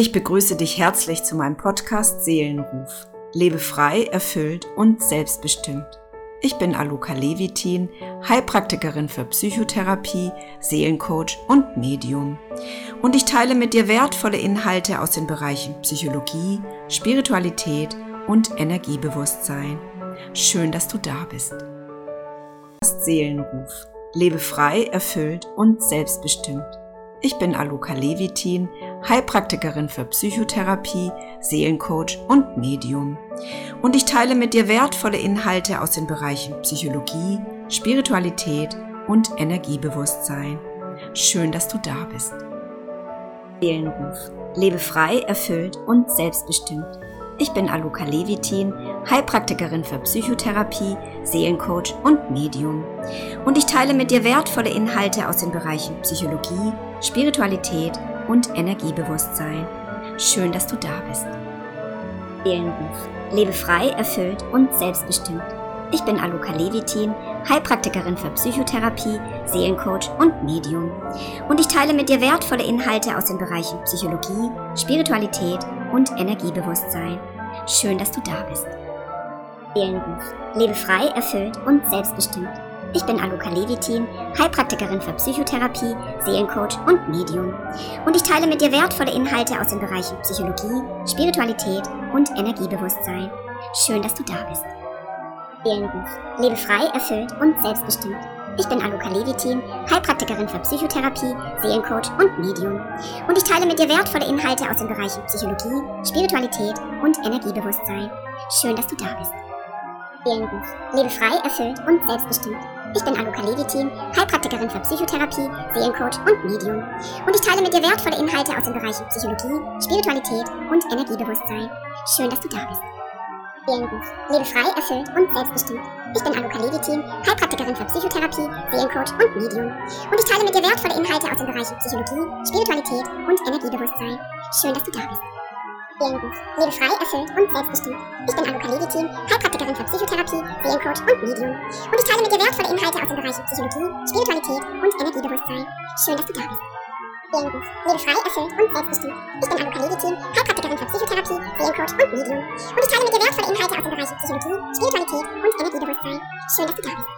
Ich begrüße dich herzlich zu meinem Podcast Seelenruf. Lebe frei, erfüllt und selbstbestimmt. Ich bin Aluka Levitin, Heilpraktikerin für Psychotherapie, Seelencoach und Medium. Und ich teile mit dir wertvolle Inhalte aus den Bereichen Psychologie, Spiritualität und Energiebewusstsein. Schön, dass du da bist. Seelenruf. Lebe frei, erfüllt und selbstbestimmt. Ich bin Aluka Levitin, Heilpraktikerin für Psychotherapie, Seelencoach und Medium. Und ich teile mit dir wertvolle Inhalte aus den Bereichen Psychologie, Spiritualität und Energiebewusstsein. Schön, dass du da bist. Seelenruf. Lebe frei, erfüllt und selbstbestimmt. Ich bin Aluka Levitin, Heilpraktikerin für Psychotherapie, Seelencoach und Medium. Und ich teile mit dir wertvolle Inhalte aus den Bereichen Psychologie, Spiritualität und Energiebewusstsein. Schön, dass du da bist. Seelenruf. Lebe frei, erfüllt und selbstbestimmt. Ich bin Aluka Levitin, Heilpraktikerin für Psychotherapie, Seelencoach und Medium. Und ich teile mit dir wertvolle Inhalte aus den Bereichen Psychologie, Spiritualität und Energiebewusstsein. Schön, dass du da bist. Seelenruf. Lebe frei, erfüllt und selbstbestimmt. Ich bin Aluka Levitin, Heilpraktikerin für Psychotherapie, Seelencoach und Medium. Und ich teile mit dir wertvolle Inhalte aus den Bereichen Psychologie, Spiritualität und Energiebewusstsein. Schön, dass du da bist. Seelenruf. Lebe frei, erfüllt und selbstbestimmt. Ich bin Aluka Levitin, Heilpraktikerin für Psychotherapie, Seelencoach und Medium. Und ich teile mit dir wertvolle Inhalte aus den Bereichen Psychologie, Spiritualität und Energiebewusstsein. Schön, dass du da bist. Seelenruf. Lebe frei, erfüllt und selbstbestimmt. Ich bin Aluka Levitin, Heilpraktikerin für Psychotherapie, Seelencoach und Medium. Und ich teile mit dir wertvolle Inhalte aus den Bereichen Psychologie, Spiritualität und Energiebewusstsein. Schön, dass du da bist. Seelenruf. Lebe frei, erfüllt und selbstbestimmt. Ich bin Aluka Levitin, Heilpraktikerin für Psychotherapie, Seelencoach und Medium. Und ich teile mit dir wertvolle Inhalte aus den Bereichen Psychologie, Spiritualität und Energiebewusstsein. Schön, dass du da bist. Seelenruf. Lebe frei, erfüllt und selbstbestimmt. Ich bin Aluka Levitin, Heilpraktikerin für Psychotherapie, Seelencoach und Medium. Und ich teile mit dir wertvolle Inhalte aus den Bereichen Psychologie, Spiritualität und Energiebewusstsein. Schön, dass du da bist. Seelenruf. Lebe frei, erfüllt und selbstbestimmt. Ich bin Aluka Levitin, Heilpraktikerin für Psychotherapie, Seelencoach und Medium. Und ich teile mit dir wertvolle Inhalte aus den Bereichen Psychologie, Spiritualität und Energiebewusstsein. Schön, dass du da bist.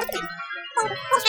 Ah,